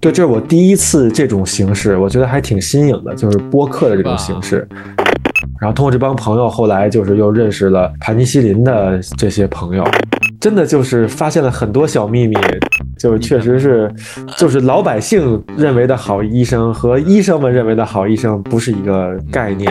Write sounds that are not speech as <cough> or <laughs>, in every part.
对，这是我第一次这种形式，我觉得还挺新颖的，就是播客的这种形式。然后通过这帮朋友，后来就是又认识了盘尼西林的这些朋友，真的就是发现了很多小秘密，就是确实是，就是老百姓认为的好医生和医生们认为的好医生不是一个概念。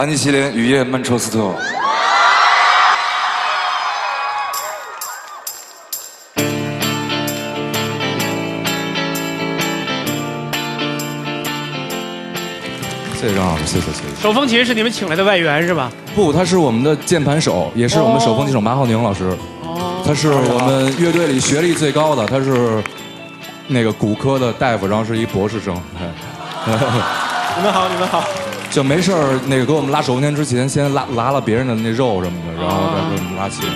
安妮西林、雨夜、曼彻斯特。谢谢张老师，谢谢谢谢。手风琴是你们请来的外援是吧？不，他是我们的键盘手，也是我们手风琴手马浩宁老师。哦。他是我们乐队里学历最高的，他是那个骨科的大夫，然后是一博士生。<laughs> <laughs> 你们好，你们好。就没事儿，那个给我们拉手风琴之前，先拉拉了别人的那肉什么的，然后再给我们拉琴。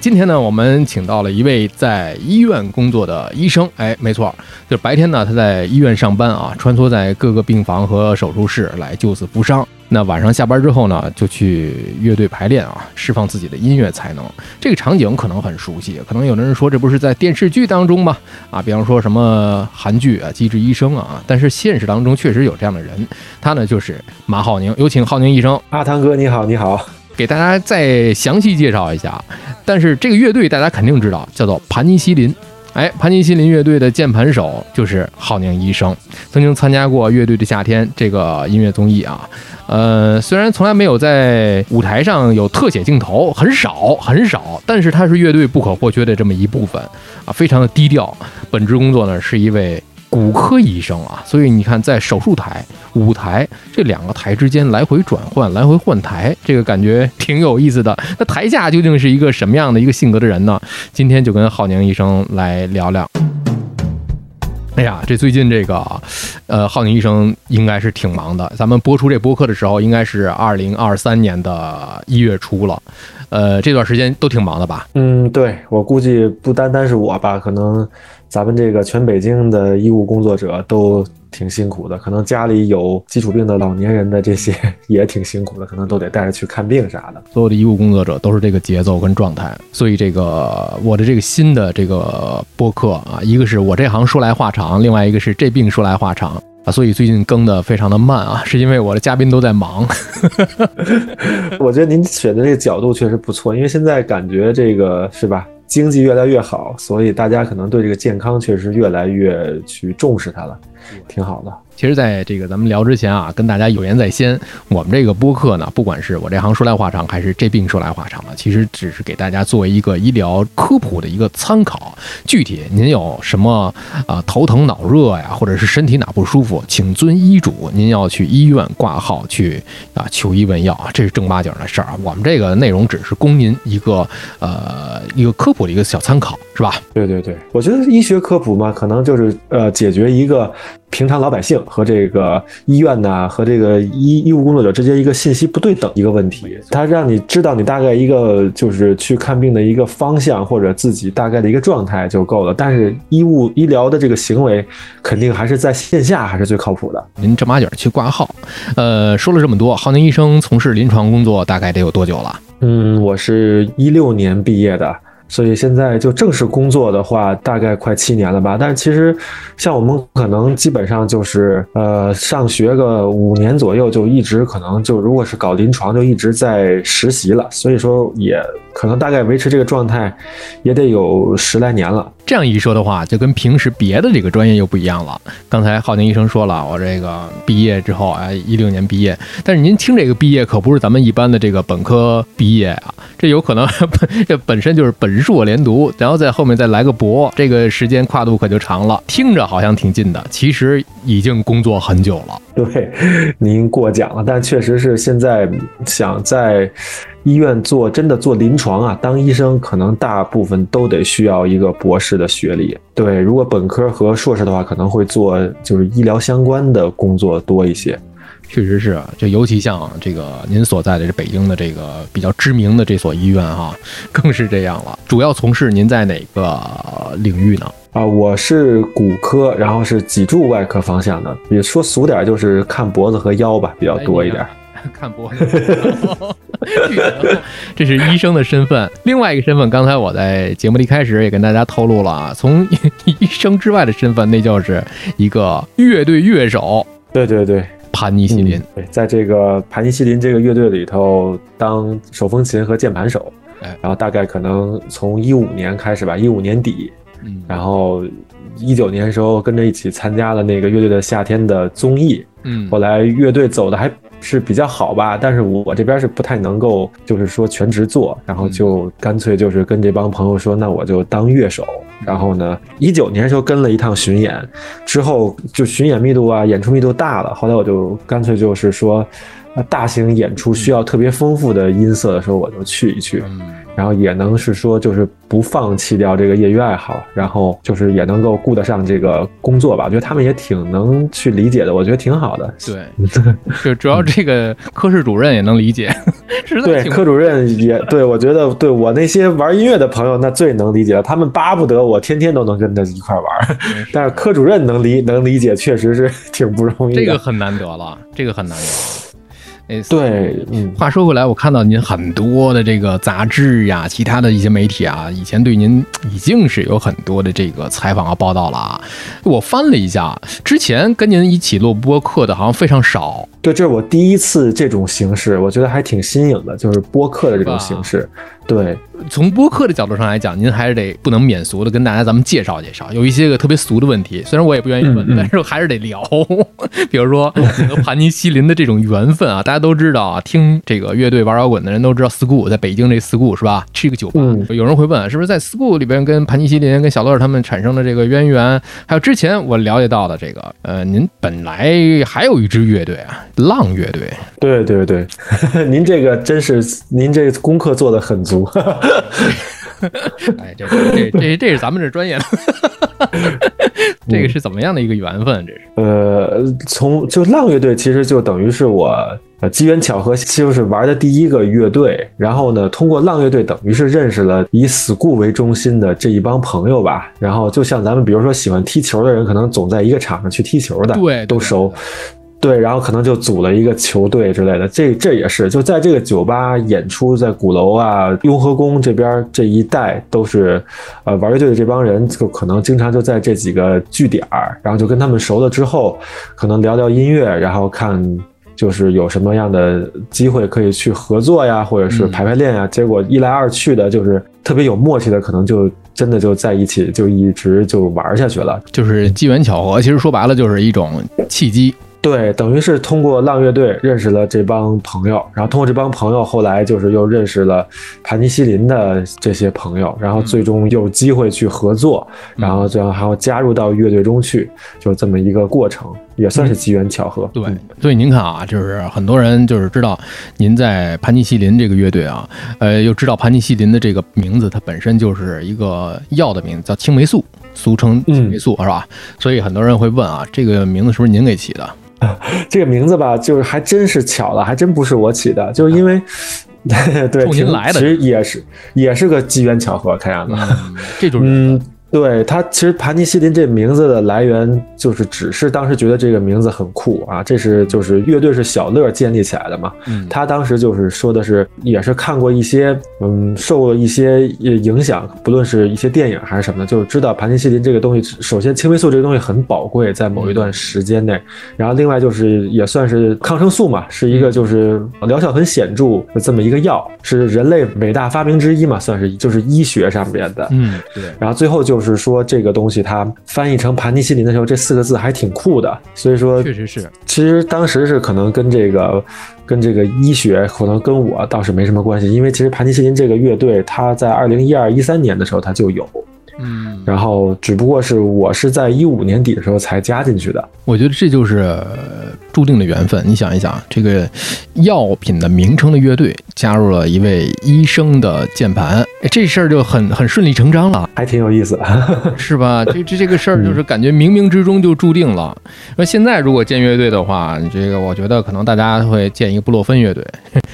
今天呢，我们请到了一位在医院工作的医生。哎，没错，就是白天呢他在医院上班啊，穿梭在各个病房和手术室来救死扶伤。那晚上下班之后呢，就去乐队排练啊，释放自己的音乐才能。这个场景可能很熟悉，可能有的人说这不是在电视剧当中吗？啊，比方说什么韩剧啊，《机智医生》啊。但是现实当中确实有这样的人，他呢就是马浩宁。有请浩宁医生。阿汤哥，你好，你好，给大家再详细介绍一下。但是这个乐队大家肯定知道，叫做盘尼西林。哎，盘尼西林乐队的键盘手就是浩宁医生，曾经参加过《乐队的夏天》这个音乐综艺啊。呃，虽然从来没有在舞台上有特写镜头，很少很少，但是他是乐队不可或缺的这么一部分啊，非常的低调。本职工作呢是一位骨科医生啊，所以你看，在手术台、舞台这两个台之间来回转换、来回换台，这个感觉挺有意思的。那台下究竟是一个什么样的一个性格的人呢？今天就跟浩宁医生来聊聊。哎呀，这最近这个，呃，浩宁医生应该是挺忙的。咱们播出这播客的时候，应该是二零二三年的一月初了。呃，这段时间都挺忙的吧？嗯，对我估计不单单是我吧，可能咱们这个全北京的医务工作者都。挺辛苦的，可能家里有基础病的老年人的这些 <laughs> 也挺辛苦的，可能都得带着去看病啥的。所有的医务工作者都是这个节奏跟状态，所以这个我的这个新的这个播客啊，一个是我这行说来话长，另外一个是这病说来话长啊，所以最近更的非常的慢啊，是因为我的嘉宾都在忙。<laughs> 我觉得您选的这个角度确实不错，因为现在感觉这个是吧？经济越来越好，所以大家可能对这个健康确实越来越去重视它了，挺好的。其实，在这个咱们聊之前啊，跟大家有言在先，我们这个播客呢，不管是我这行说来话长，还是这病说来话长呢，其实只是给大家作为一个医疗科普的一个参考。具体您有什么啊头疼脑热呀，或者是身体哪不舒服，请遵医嘱，您要去医院挂号去啊求医问药啊，这是正八经的事儿啊。我们这个内容只是供您一个呃一个科普的一个小参考，是吧？对对对，我觉得医学科普嘛，可能就是呃解决一个。平常老百姓和这个医院呐，和这个医医务工作者之间一个信息不对等一个问题，他让你知道你大概一个就是去看病的一个方向或者自己大概的一个状态就够了。但是医务医疗的这个行为，肯定还是在线下还是最靠谱的。您正八经去挂号，呃，说了这么多，浩宁医生从事临床工作大概得有多久了？嗯，我是一六年毕业的。所以现在就正式工作的话，大概快七年了吧。但是其实，像我们可能基本上就是呃上学个五年左右，就一直可能就如果是搞临床，就一直在实习了。所以说也可能大概维持这个状态，也得有十来年了。这样一说的话，就跟平时别的这个专业又不一样了。刚才浩宁医生说了，我这个毕业之后，哎，一六年毕业。但是您听这个毕业可不是咱们一般的这个本科毕业啊，这有可能 <laughs> 这本身就是本。硕连读，然后在后面再来个博，这个时间跨度可就长了。听着好像挺近的，其实已经工作很久了。对，您过奖了，但确实是现在想在医院做真的做临床啊，当医生可能大部分都得需要一个博士的学历。对，如果本科和硕士的话，可能会做就是医疗相关的工作多一些。确实是，就尤其像这个您所在的这北京的这个比较知名的这所医院哈，<laughs> 更是这样了。主要从事您在哪个领域呢？啊，我是骨科，然后是脊柱外科方向的，也说俗点就是看脖子和腰吧，比较多一点。<laughs> 看脖子，<laughs> 这是医生的身份。另外一个身份，刚才我在节目的一开始也跟大家透露了啊，从医生之外的身份，那就是一个乐队乐手。对对对。盘尼西林，对，在这个盘尼西林这个乐队里头当手风琴和键盘手，然后大概可能从一五年开始吧，一五年底，嗯。然后一九年时候跟着一起参加了那个乐队的夏天的综艺，嗯，后来乐队走的还是比较好吧，但是我这边是不太能够，就是说全职做，然后就干脆就是跟这帮朋友说，那我就当乐手。然后呢，一九年时候跟了一趟巡演，之后就巡演密度啊，演出密度大了。后来我就干脆就是说，大型演出需要特别丰富的音色的时候，我就去一去。然后也能是说，就是不放弃掉这个业余爱好，然后就是也能够顾得上这个工作吧。我觉得他们也挺能去理解的，我觉得挺好的。对，<laughs> 就主要这个科室主任也能理解，对，科主任也 <laughs> 对我觉得，对我那些玩音乐的朋友，那最能理解了。他们巴不得我天天都能跟他一块玩，但是科主任能理能理解，确实是 <laughs> 挺不容易。这个很难得了，这个很难得。对，嗯，话说回来，我看到您很多的这个杂志呀，其他的一些媒体啊，以前对您已经是有很多的这个采访和报道了啊。我翻了一下，之前跟您一起录播客的好像非常少。对，这是我第一次这种形式，我觉得还挺新颖的，就是播客的这种形式。对，从播客的角度上来讲，您还是得不能免俗的跟大家咱们介绍介绍，有一些个特别俗的问题，虽然我也不愿意问，但是还是得聊。<laughs> 比如说和盘尼西林的这种缘分啊，大家都知道啊，听这个乐队玩摇滚的人都知道，school 在北京这 school 是吧？是一个酒吧。有人会问，是不是在 school 里边跟盘尼西林、跟小乐他们产生的这个渊源？还有之前我了解到的这个，呃，您本来还有一支乐队啊，浪乐队。对对对，<laughs> 您这个真是您这功课做的很足。哎，这这这这是咱们这专业的，<laughs> 这个是怎么样的一个缘分？这是呃，从就浪乐队其实就等于是我呃机缘巧合，就是玩的第一个乐队。然后呢，通过浪乐队，等于是认识了以 school 为中心的这一帮朋友吧。然后就像咱们比如说喜欢踢球的人，可能总在一个场上去踢球的，对，都熟。对，然后可能就组了一个球队之类的，这这也是就在这个酒吧演出，在鼓楼啊、雍和宫这边这一带都是，呃，玩乐队的这帮人就可能经常就在这几个据点儿，然后就跟他们熟了之后，可能聊聊音乐，然后看就是有什么样的机会可以去合作呀，或者是排排练呀。结果一来二去的，就是特别有默契的，可能就真的就在一起，就一直就玩下去了。就是机缘巧合，其实说白了就是一种契机。对，等于是通过浪乐队认识了这帮朋友，然后通过这帮朋友，后来就是又认识了盘尼西林的这些朋友，然后最终有机会去合作，然后最后还要加入到乐队中去，就这么一个过程，也算是机缘巧合。对，所以您看啊，就是很多人就是知道您在盘尼西林这个乐队啊，呃，又知道盘尼西林的这个名字，它本身就是一个药的名字，叫青霉素，俗称青霉素，是吧？所以很多人会问啊，这个名字是不是您给起的？<laughs> 这个名字吧，就是还真是巧了，还真不是我起的，就是因为，<laughs> 对，您来的，其实也是也是个机缘巧合，看样子，这种嗯。对他，其实盘尼西林这名字的来源就是只是当时觉得这个名字很酷啊，这是就是乐队是小乐建立起来的嘛。他当时就是说的是，也是看过一些，嗯，受了一些影响，不论是一些电影还是什么的，就知道盘尼西林这个东西，首先青霉素这个东西很宝贵，在某一段时间内，然后另外就是也算是抗生素嘛，是一个就是疗效很显著的这么一个药，是人类伟大发明之一嘛，算是就是医学上边的。嗯，对。然后最后就。就是说这个东西它翻译成盘尼西林的时候，这四个字还挺酷的，所以说确实是。其实当时是可能跟这个跟这个医学可能跟我倒是没什么关系，因为其实盘尼西林这个乐队它在二零一二一三年的时候它就有，嗯，然后只不过是我是在一五年底的时候才加进去的。我觉得这就是注定的缘分。你想一想，这个药品的名称的乐队加入了一位医生的键盘，哎，这事儿就很很顺理成章了，还挺有意思，<laughs> 是吧？这这这个事儿就是感觉冥冥之中就注定了。那现在如果建乐队的话，这个我觉得可能大家会建一个布洛芬乐队。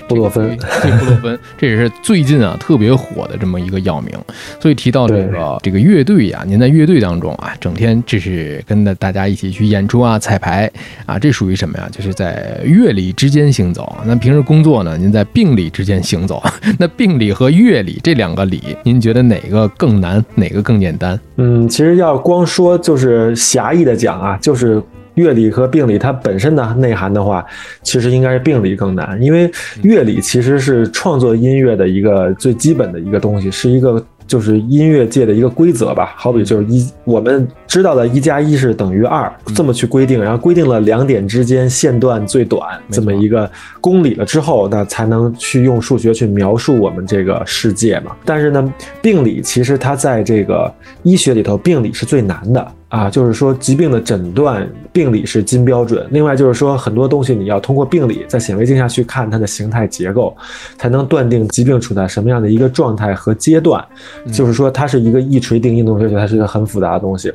布洛芬，对布洛芬，<laughs> 这也是最近啊特别火的这么一个药名。所以提到这个这个乐队呀，您在乐队当中啊，整天这是跟着大家一起去演出啊、彩排啊，这属于什么呀？就是在乐理之间行走。那平时工作呢，您在病理之间行走。<laughs> 那病理和乐理这两个理，您觉得哪个更难，哪个更简单？嗯，其实要光说就是狭义的讲啊，就是。乐理和病理它本身的内涵的话，其实应该是病理更难，因为乐理其实是创作音乐的一个最基本的一个东西，是一个。就是音乐界的一个规则吧，好比就是一我们知道的一加一是等于二，这么去规定，然后规定了两点之间线段最短这么一个公理了之后，那才能去用数学去描述我们这个世界嘛。但是呢，病理其实它在这个医学里头，病理是最难的啊，就是说疾病的诊断，病理是金标准。另外就是说很多东西你要通过病理在显微镜下去看它的形态结构，才能断定疾病处在什么样的一个状态和阶段。就是说，它是一个一锤定音的东西，它是一个很复杂的东西。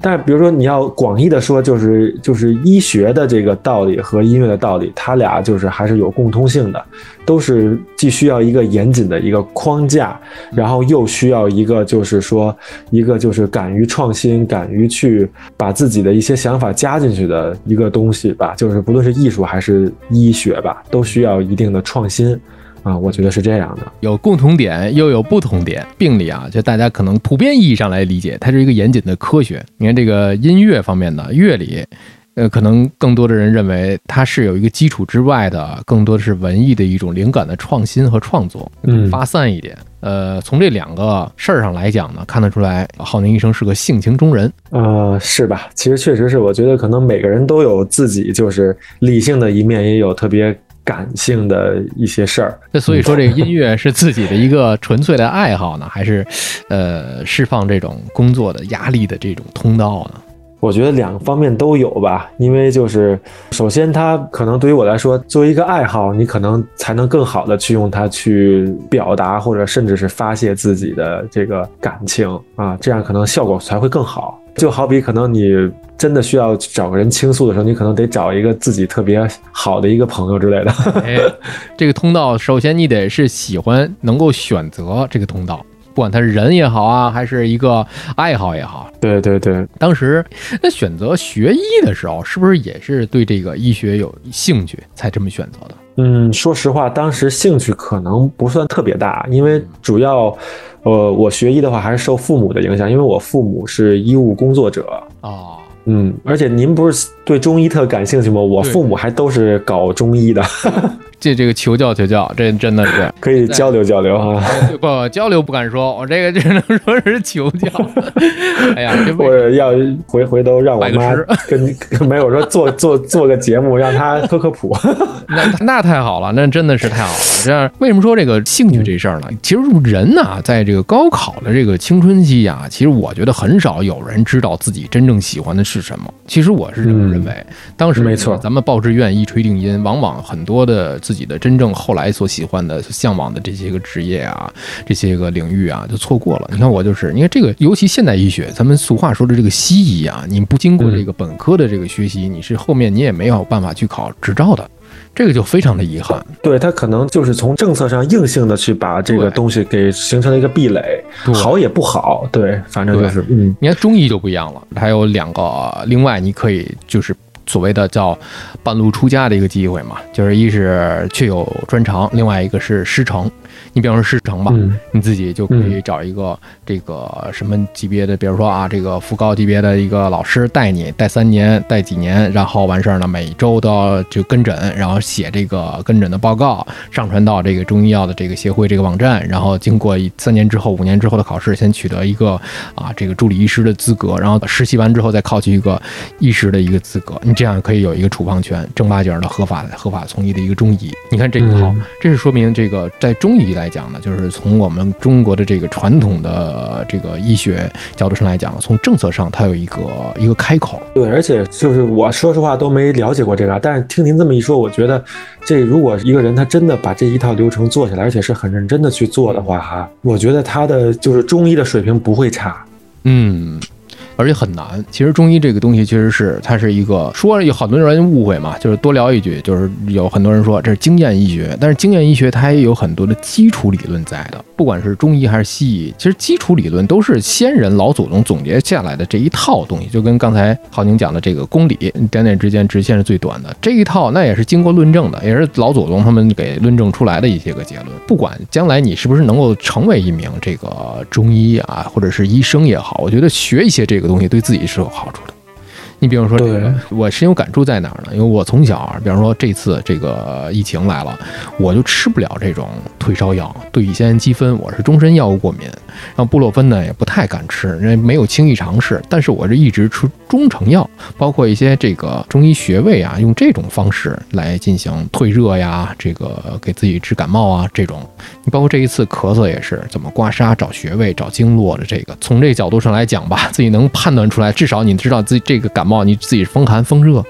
但是，比如说你要广义的说，就是就是医学的这个道理和音乐的道理，它俩就是还是有共通性的，都是既需要一个严谨的一个框架，然后又需要一个就是说一个就是敢于创新、敢于去把自己的一些想法加进去的一个东西吧。就是不论是艺术还是医学吧，都需要一定的创新。啊，我觉得是这样的，有共同点又有不同点。病理啊，就大家可能普遍意义上来理解，它是一个严谨的科学。你看这个音乐方面的乐理，呃，可能更多的人认为它是有一个基础之外的，更多的是文艺的一种灵感的创新和创作，嗯，发散一点。呃，从这两个事儿上来讲呢，看得出来浩宁医生是个性情中人。呃，是吧？其实确实是，我觉得可能每个人都有自己就是理性的一面，也有特别。感性的一些事儿，那所以说这个音乐是自己的一个纯粹的爱好呢，还是呃释放这种工作的压力的这种通道呢？我觉得两个方面都有吧，因为就是首先它可能对于我来说，作为一个爱好，你可能才能更好的去用它去表达，或者甚至是发泄自己的这个感情啊，这样可能效果才会更好。就好比可能你真的需要找个人倾诉的时候，你可能得找一个自己特别好的一个朋友之类的。哎，这个通道，首先你得是喜欢，能够选择这个通道，不管他是人也好啊，还是一个爱好也好。对对对，当时那选择学医的时候，是不是也是对这个医学有兴趣才这么选择的？嗯，说实话，当时兴趣可能不算特别大，因为主要。呃，我学医的话还是受父母的影响，因为我父母是医务工作者啊。嗯，而且您不是对中医特感兴趣吗？我父母还都是搞中医的。<laughs> 这这个求教求教，这真的是 <laughs> 可以交流交流啊！不交流不敢说，我这个只能说是求教。<laughs> 哎呀，我要回回头让我妈跟没有说做做做个节目，让他科科普。那那太好了，那真的是太好了。这样为什么说这个兴趣这事儿呢？其实人呐，在这个高考的这个青春期啊，其实我觉得很少有人知道自己真正喜欢的是什么。其实我是这么认为，当时没错，咱们报志愿一锤定音，往往很多的自自己的真正后来所喜欢的、向往的这些个职业啊，这些个领域啊，就错过了。你看我就是，你看这个，尤其现代医学，咱们俗话说的这个西医啊，你不经过这个本科的这个学习，你是后面你也没有办法去考执照的，这个就非常的遗憾。对他可能就是从政策上硬性的去把这个东西给形成了一个壁垒，好也不好。对，反正就是，嗯，你看中医就不一样了，还有两个，另外你可以就是。所谓的叫半路出家的一个机会嘛，就是一是确有专长，另外一个是师承。你比方说师承吧，你自己就可以找一个这个什么级别的，比如说啊，这个副高级别的一个老师带你带三年，带几年，然后完事儿呢，每周都要就跟诊，然后写这个跟诊的报告，上传到这个中医药的这个协会这个网站，然后经过三年之后、五年之后的考试，先取得一个啊这个助理医师的资格，然后实习完之后再考取一个医师的一个资格，你这样可以有一个处方权，正八经的合法合法从医的一个中医。你看这个好，这是说明这个在中医。理来讲呢，就是从我们中国的这个传统的这个医学角度上来讲，从政策上它有一个一个开口。对，而且就是我说实话都没了解过这个，但是听您这么一说，我觉得这如果一个人他真的把这一套流程做下来，而且是很认真的去做的话，哈，我觉得他的就是中医的水平不会差。嗯。而且很难。其实中医这个东西，其实是它是一个说有很多人误会嘛，就是多聊一句，就是有很多人说这是经验医学，但是经验医学它也有很多的基础理论在的。不管是中医还是西医，其实基础理论都是先人老祖宗总结下来的这一套东西，就跟刚才郝宁讲的这个公理，点点之间直线是最短的这一套，那也是经过论证的，也是老祖宗他们给论证出来的一些个结论。不管将来你是不是能够成为一名这个中医啊，或者是医生也好，我觉得学一些这个东西对自己是有好处的。你比方说这个，我深有感触在哪儿呢？因为我从小啊，比方说这次这个疫情来了，我就吃不了这种退烧药，对乙酰氨基酚我是终身药物过敏，然后布洛芬呢也不太敢吃，因为没有轻易尝试。但是我是一直吃中成药，包括一些这个中医穴位啊，用这种方式来进行退热呀，这个给自己治感冒啊这种。你包括这一次咳嗽也是怎么刮痧、找穴位、找经络的这个，从这个角度上来讲吧，自己能判断出来，至少你知道自己这个感冒。你自己风寒风热，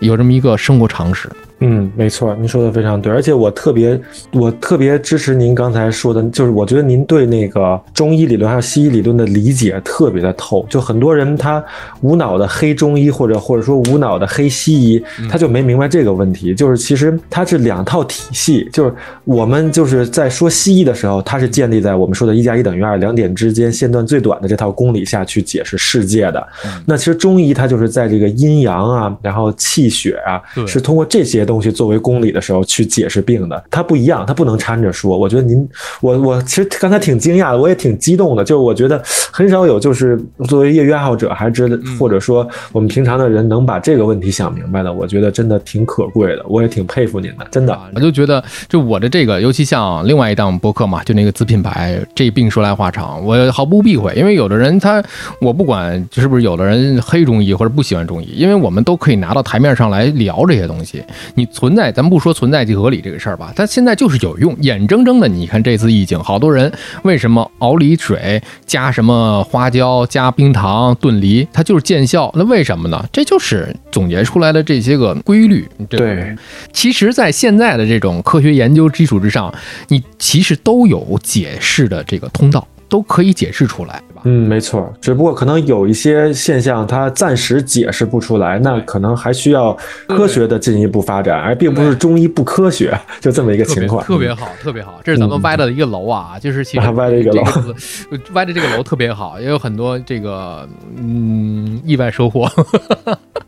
有这么一个生活常识。嗯，没错，您说的非常对，而且我特别，我特别支持您刚才说的，就是我觉得您对那个中医理论还有西医理论的理解特别的透。就很多人他无脑的黑中医，或者或者说无脑的黑西医，他就没明白这个问题，就是其实它是两套体系。就是我们就是在说西医的时候，它是建立在我们说的一加一等于二两点之间线段最短的这套公理下去解释世界的。那其实中医它就是在这个阴阳啊，然后气血啊，是通过这些。东西作为公理的时候去解释病的，它不一样，它不能掺着说。我觉得您，我我其实刚才挺惊讶的，我也挺激动的，就是我觉得很少有就是作为业余爱好者，还知或者说我们平常的人能把这个问题想明白的，我觉得真的挺可贵的，我也挺佩服您的，真的。我就觉得，就我的这个，尤其像另外一档博客嘛，就那个子品牌，这病说来话长，我毫不避讳，因为有的人他，我不管是不是有的人黑中医或者不喜欢中医，因为我们都可以拿到台面上来聊这些东西。你存在，咱不说存在即合理这个事儿吧，它现在就是有用，眼睁睁的，你看这次疫情，好多人为什么熬梨水加什么花椒加冰糖炖梨，它就是见效，那为什么呢？这就是总结出来的这些个规律。对，其实，在现在的这种科学研究基础之上，你其实都有解释的这个通道。都可以解释出来，对吧？嗯，没错。只不过可能有一些现象，它暂时解释不出来，那可能还需要科学的进一步发展，而并不是中医不科学，就这么一个情况。特别好，特别好。这是咱们歪的一个楼啊，就是其实歪的一个楼，<laughs> 歪的这个楼特别好，也有很多这个嗯意外收获。<laughs>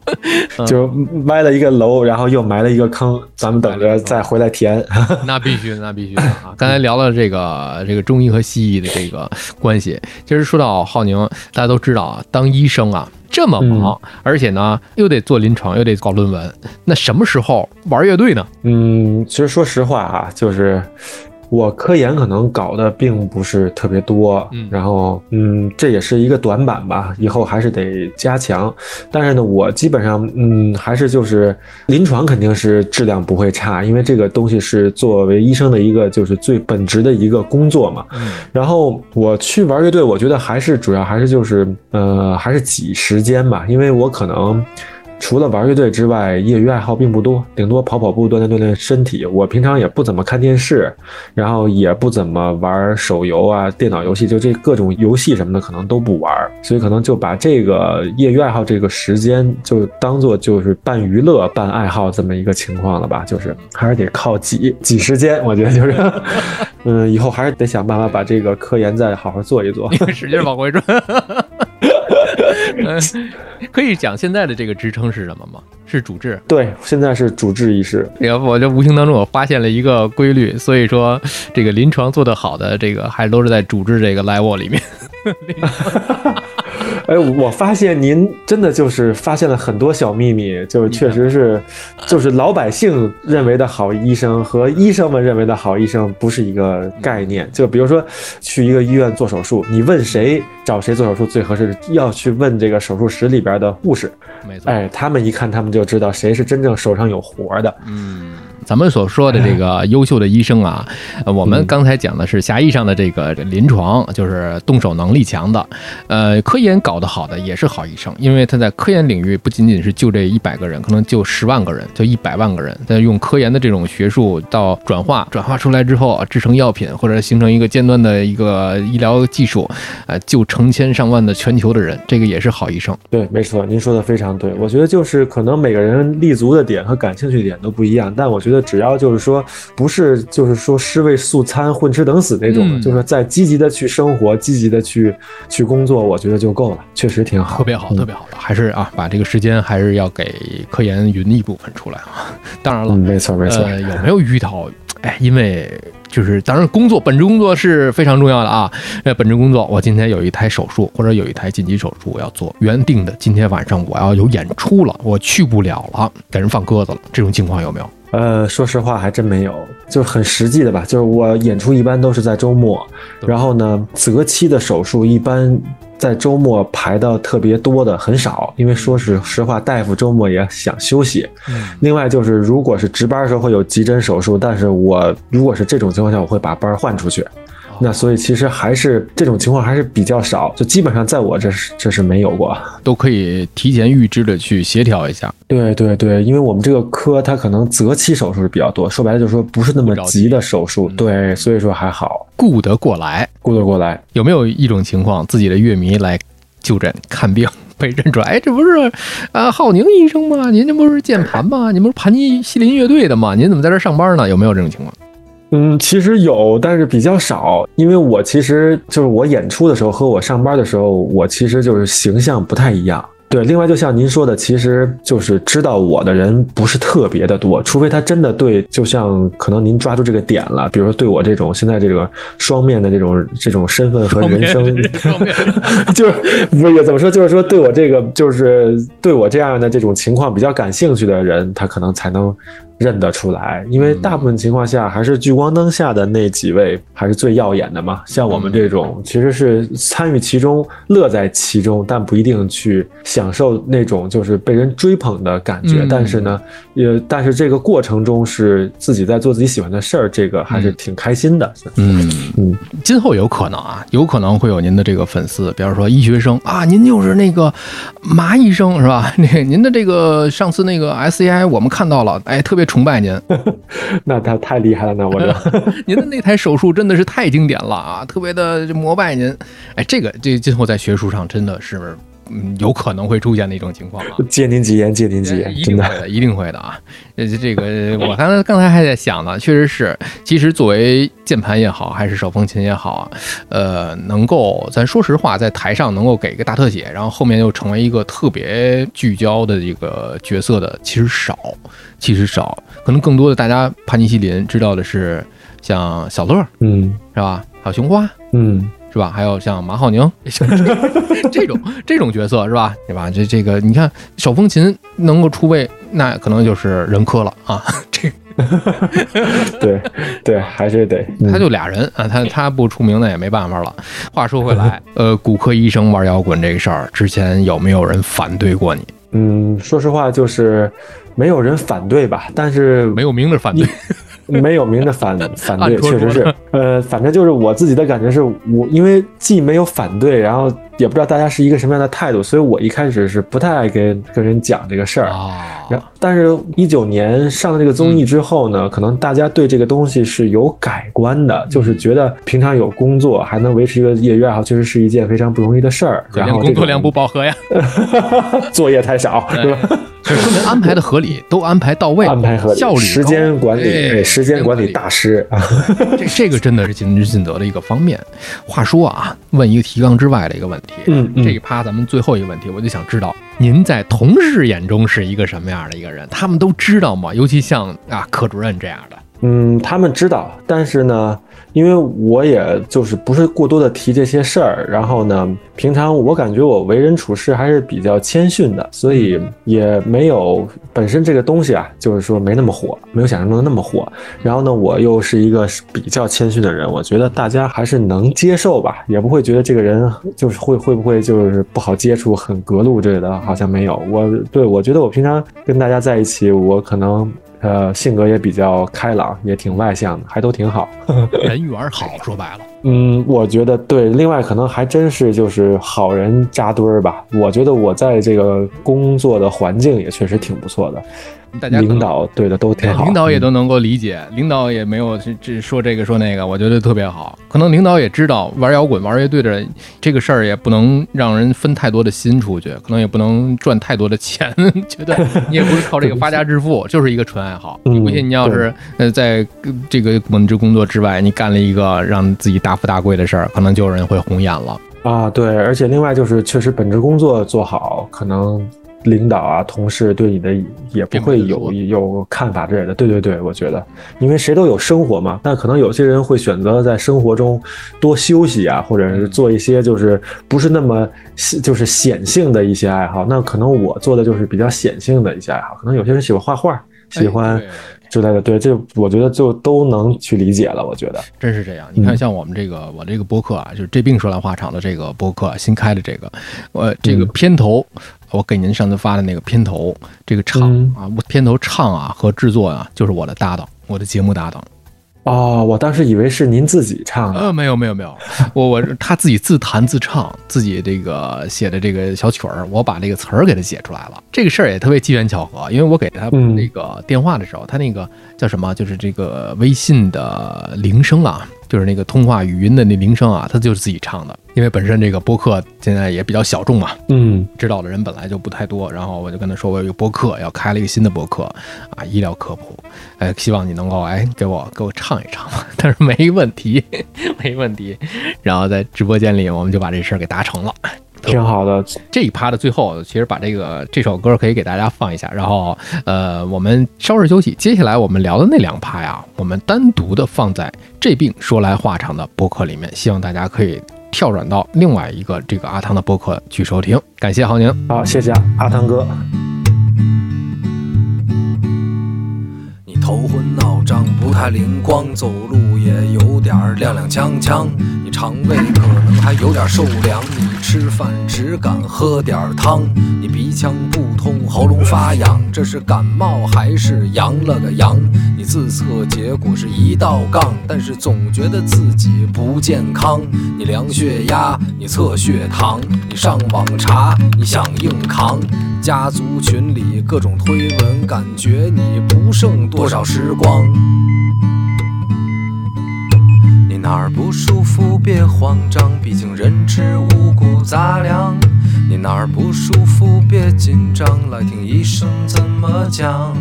<laughs> 就歪了一个楼，然后又埋了一个坑，咱们等着再回来填。那必须，那必须的啊！刚才聊了这个这个中医和西医的这个关系，其实说到浩宁，大家都知道啊，当医生啊这么忙，而且呢又得做临床，又得搞论文，那什么时候玩乐队呢？嗯，其实说实话啊，就是。我科研可能搞的并不是特别多，嗯，然后嗯，这也是一个短板吧，以后还是得加强。但是呢，我基本上嗯，还是就是临床肯定是质量不会差，因为这个东西是作为医生的一个就是最本职的一个工作嘛。嗯，然后我去玩乐队，我觉得还是主要还是就是呃，还是挤时间吧，因为我可能。除了玩乐队之外，业余爱好并不多，顶多跑跑步、锻炼锻炼身体。我平常也不怎么看电视，然后也不怎么玩手游啊、电脑游戏，就这各种游戏什么的可能都不玩，所以可能就把这个业余爱好这个时间就当做就是半娱乐半爱好这么一个情况了吧，就是还是得靠挤挤时间。我觉得就是，<laughs> 嗯，以后还是得想办法把这个科研再好好做一做，<laughs> 使劲往回转。<laughs> 可以讲现在的这个职称是什么吗？是主治。对，现在是主治医师。要不我这无形当中我发现了一个规律，所以说这个临床做得好的这个还都是在主治这个 level 里面。<laughs> 哎，我发现您真的就是发现了很多小秘密，就是确实是，就是老百姓认为的好医生和医生们认为的好医生不是一个概念。就比如说去一个医院做手术，你问谁找谁做手术最合适，要去问这个手术室里边的护士。没错，哎，他们一看他们就知道谁是真正手上有活的。嗯。咱们所说的这个 <laughs> 优秀的医生啊，呃我们刚才讲的是狭义上的这个临床，就是动手能力强的，呃，科研搞得好的也是好医生，因为他在科研领域不仅仅是就这一百个人，可能就十万个人，就一百万个人，但用科研的这种学术到转化，转化出来之后啊制成药品，或者形成一个尖端的一个医疗技术，呃，救成千上万的全球的人，这个也是好医生。对，没错，您说的非常对。我觉得就是可能每个人立足的点和感兴趣点都不一样，但我觉得只要就是说不是就是说尸位素餐、混吃等死那种，嗯就是在积极的去生活、积极的去去工作，我觉得就够了，确实挺好，特别好，嗯特别好的，还是啊，把这个时间还是要给科研匀一部分出来啊。当然了，嗯，没错没错。呃，有没有遇到？哎，因为就是当然工作本职工作是非常重要的啊。那，本职工作，我今天有一台手术或者有一台紧急手术我要做，原定的今天晚上我要有演出了，我去不了了，给人放鸽子了，这种情况有没有？呃，说实话还真没有，就是很实际的吧。就是我演出一般都是在周末，然后呢，择期的手术一般在周末排的特别多的很少，因为说是实话，大夫周末也想休息。嗯，另外就是，如果是值班的时候会有急诊手术，但是我如果是这种情况下，我会把班儿换出去。那所以其实还是这种情况还是比较少，就基本上在我这是这是没有过。都可以提前预知的去协调一下。对对对，因为我们这个科它可能择期手术是比较多，说白了就是说不是那么急的手术，对，所以说还好顾得过来，顾得过来。有没有一种情况，自己的乐迷来就诊看病被认出来？哎，这不是啊浩宁医生吗？您这不是键盘吗？您不是盘尼西林乐队的吗？您怎么在这上班呢？有没有这种情况？嗯，其实有，但是比较少，因为我其实就是我演出的时候和我上班的时候，我其实就是形象不太一样。对，另外就像您说的，其实就是知道我的人不是特别的多，除非他真的对，就像可能您抓住这个点了，比如说对我这种现在这个双面的这种这种身份和人生，<laughs> 就是不是怎么说，就是说对我这个就是对我这样的这种情况比较感兴趣的人，他可能才能认得出来，因为大部分情况下还是聚光灯下的那几位还是最耀眼的嘛。像我们这种其实是参与其中、乐在其中，但不一定去享受那种就是被人追捧的感觉。嗯但是呢，也但是这个过程中是自己在做自己喜欢的事儿，这个还是挺开心的。嗯嗯，今后有可能啊，有可能会有您的这个粉丝，比方说医学生啊，您就是那个麻医生是吧？那您的这个上次那个 SCI 我们看到了，哎，特别崇拜您，<laughs> 那他太厉害了，那我这。<laughs> 您的那台手术真的是太经典了啊，特别的膜拜您。哎，这个这今后在学术上真的是。嗯，有可能会出现的一种情况啊，<laughs> 借您吉言，借您吉言，真的一定会的，一定会的啊！呃，这个我刚才刚才还在想呢，确实是，其实作为键盘也好，还是手风琴也好啊，呃，能够咱说实话，在台上能够给一个大特写，然后后面又成为一个特别聚焦的一个角色的，其实少，其实少，可能更多的大家盘尼西林知道的是像小乐，嗯，是吧？还有熊花，嗯。是吧？还有像马浩宁 <laughs> 这种这种角色是吧？对吧？这这个你看手风琴能够出位，那可能就是人科了啊。这 <laughs> 对对，还是得 <laughs> 他就俩人啊，他他不出名那也没办法了。话说回来，呃，骨科医生玩摇滚这个事儿，之前有没有人反对过你？嗯，说实话就是没有人反对吧，但是没有明着反对。没有明着反 <laughs> 反对，确实是，呃，反正就是我自己的感觉是我，因为既没有反对，然后也不知道大家是一个什么样的态度，所以我一开始是不太爱跟跟人讲这个事儿。啊然后，但是，一九年上了这个综艺之后呢，可能大家对这个东西是有改观的，就是觉得平常有工作还能维持一个业余爱好，确实是一件非常不容易的事儿。然后工作量不饱和呀，<laughs> 作业太少，是吧？就说明安排的合理，都安排到位，安排合理，效率时间管理，时间管理大师啊。<laughs> 这这个真的是尽职尽责的一个方面。话说啊，问一个提纲之外的一个问题，嗯嗯这一趴咱们最后一个问题，我就想知道您在同事眼中是一个什么样的一个人？他们都知道吗？尤其像啊科主任这样的，嗯，他们知道，但是呢，因为我也就是不是过多的提这些事儿，然后呢，平常我感觉我为人处事还是比较谦逊的，所以也没有本身这个东西啊，就是说没那么火，没有想象中的那么火。然后呢，我又是一个比较谦逊的人，我觉得大家还是能接受吧，也不会觉得这个人就是会会不会就是不好接触、很隔路之类的，好像没有。我对我觉得我平常跟大家在一起，我可能。呃，性格也比较开朗，也挺外向的，还都挺好。<laughs> 人缘好，说白了。嗯，我觉得对。另外，可能还真是就是好人扎堆儿吧。我觉得我在这个工作的环境也确实挺不错的。大家领导对的都挺好，领导也都能够理解，领导也没有这说这个说那个，我觉得特别好。可能领导也知道玩摇滚、玩乐队的人这个事儿也不能让人分太多的心出去，可能也不能赚太多的钱，<laughs> 觉得你也不是靠这个发家致富，就是一个纯爱好。你不信，你要是呃在这个本职工作之外，你干了一个让自己大富大贵的事儿，可能就有人会红眼了啊。对，而且另外就是确实本职工作做好，可能。领导啊，同事对你的也不会有有看法之类的。对对对，我觉得，因为谁都有生活嘛。但可能有些人会选择在生活中多休息啊，或者是做一些就是不是那么就是显性的一些爱好。那可能我做的就是比较显性的一些爱好。可能有些人喜欢画画，喜欢之类的。对，这我觉得就都能去理解了。我觉得真是这样。你看，像我们这个我这个播客啊，就是这病说来话长的这个播客新开的这个，我这个片头。我给您上次发的那个片头，这个唱啊，片头唱啊和制作啊，就是我的搭档，我的节目搭档。哦，我当时以为是您自己唱的。呃，没有没有没有，我我他自己自弹自唱，自己这个写的这个小曲儿，我把这个词儿给他写出来了。这个事儿也特别机缘巧合，因为我给他那个电话的时候，他那个叫什么，就是这个微信的铃声啊。就是那个通话语音的那铃声啊，他就是自己唱的。因为本身这个播客现在也比较小众嘛，嗯，知道的人本来就不太多。然后我就跟他说，我有一个播客要开了一个新的播客啊，医疗科普，哎，希望你能够哎给我给我唱一唱。<laughs> 他说没问题，<laughs> 没问题。然后在直播间里，我们就把这事儿给达成了。挺好的，这一趴的最后，其实把这个这首歌可以给大家放一下，然后呃，我们稍事休息。接下来我们聊的那两趴呀，我们单独的放在这病说来话长的播客里面，希望大家可以跳转到另外一个这个阿汤的播客去收听。感谢豪宁，好，谢谢阿汤哥。头昏脑胀，不太灵光，走路也有点踉踉跄跄，你肠胃可能还有点受凉。你。吃饭只敢喝点汤，你鼻腔不通，喉咙发痒，这是感冒还是阳了个阳？你自测结果是一道杠，但是总觉得自己不健康。你量血压，你测血糖，你上网查，你想硬扛。家族群里各种推文，感觉你不剩多少时光。你哪儿不舒服别慌张，毕竟人吃五谷杂粮。你哪儿不舒服别紧张，来听医生怎么讲。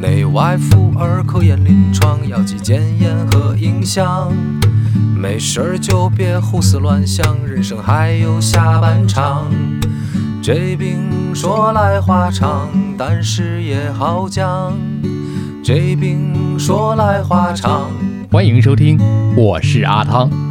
内外妇儿科研临床，药剂检验和影像。没事儿就别胡思乱想，人生还有下半场。这病说来话长，但是也好讲。这病说来话长。欢迎收听，我是阿汤。